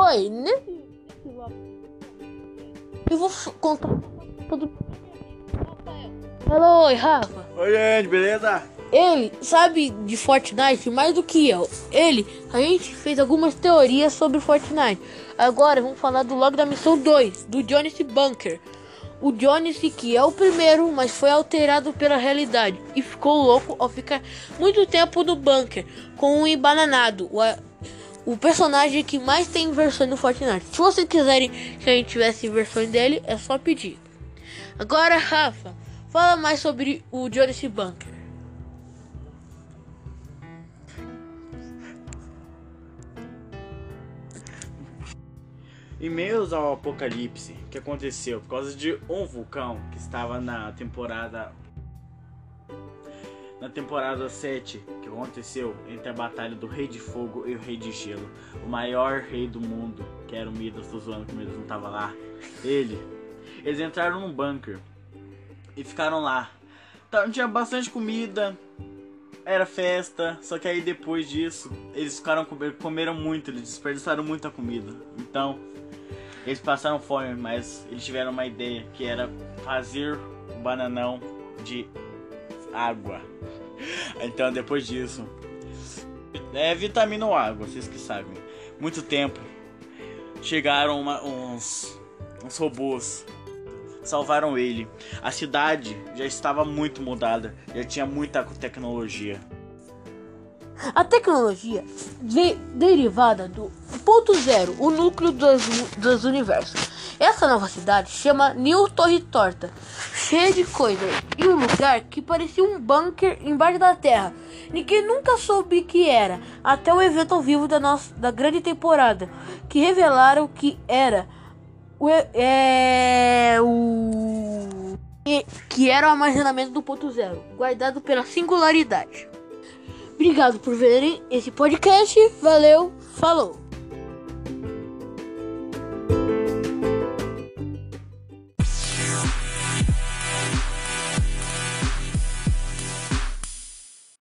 Oi, nesse, eu vou contar tudo. Alô, oi, Rafa. Oi, gente, beleza? Ele sabe de Fortnite mais do que eu. Ele, a gente fez algumas teorias sobre Fortnite. Agora vamos falar do log da missão 2, do Jonas Bunker. O Jonas que é o primeiro, mas foi alterado pela realidade e ficou louco ao ficar muito tempo no bunker com um embananado. O, o personagem que mais tem versões no Fortnite. Se vocês quiserem que a gente tivesse versões dele, é só pedir. Agora, Rafa, fala mais sobre o Jonas Bunker. Em meio ao apocalipse que aconteceu por causa de um vulcão que estava na temporada na temporada 7 que aconteceu entre a batalha do Rei de Fogo e o Rei de Gelo, o maior rei do mundo, que era o Midas, tô zoando que o Midas não tava lá. Ele, eles entraram num bunker e ficaram lá. Então, tinha bastante comida, era festa, só que aí depois disso, eles ficaram comeram muito, eles desperdiçaram muita comida. Então, eles passaram fome, mas eles tiveram uma ideia que era fazer o bananão de água. Então depois disso. É vitamina ou água, vocês que sabem. Muito tempo. Chegaram uma, uns, uns robôs. Salvaram ele. A cidade já estava muito mudada. Já tinha muita tecnologia. A tecnologia veio derivada do ponto zero, o núcleo dos, dos universos. Essa nova cidade chama New Torre Torta, cheia de coisas, e um lugar que parecia um bunker embaixo da terra. Ninguém nunca soube que era, até o evento ao vivo da, nossa, da grande temporada, que revelaram que era o, é, o que era o armazenamento do ponto zero, guardado pela singularidade. Obrigado por verem esse podcast. Valeu, falou!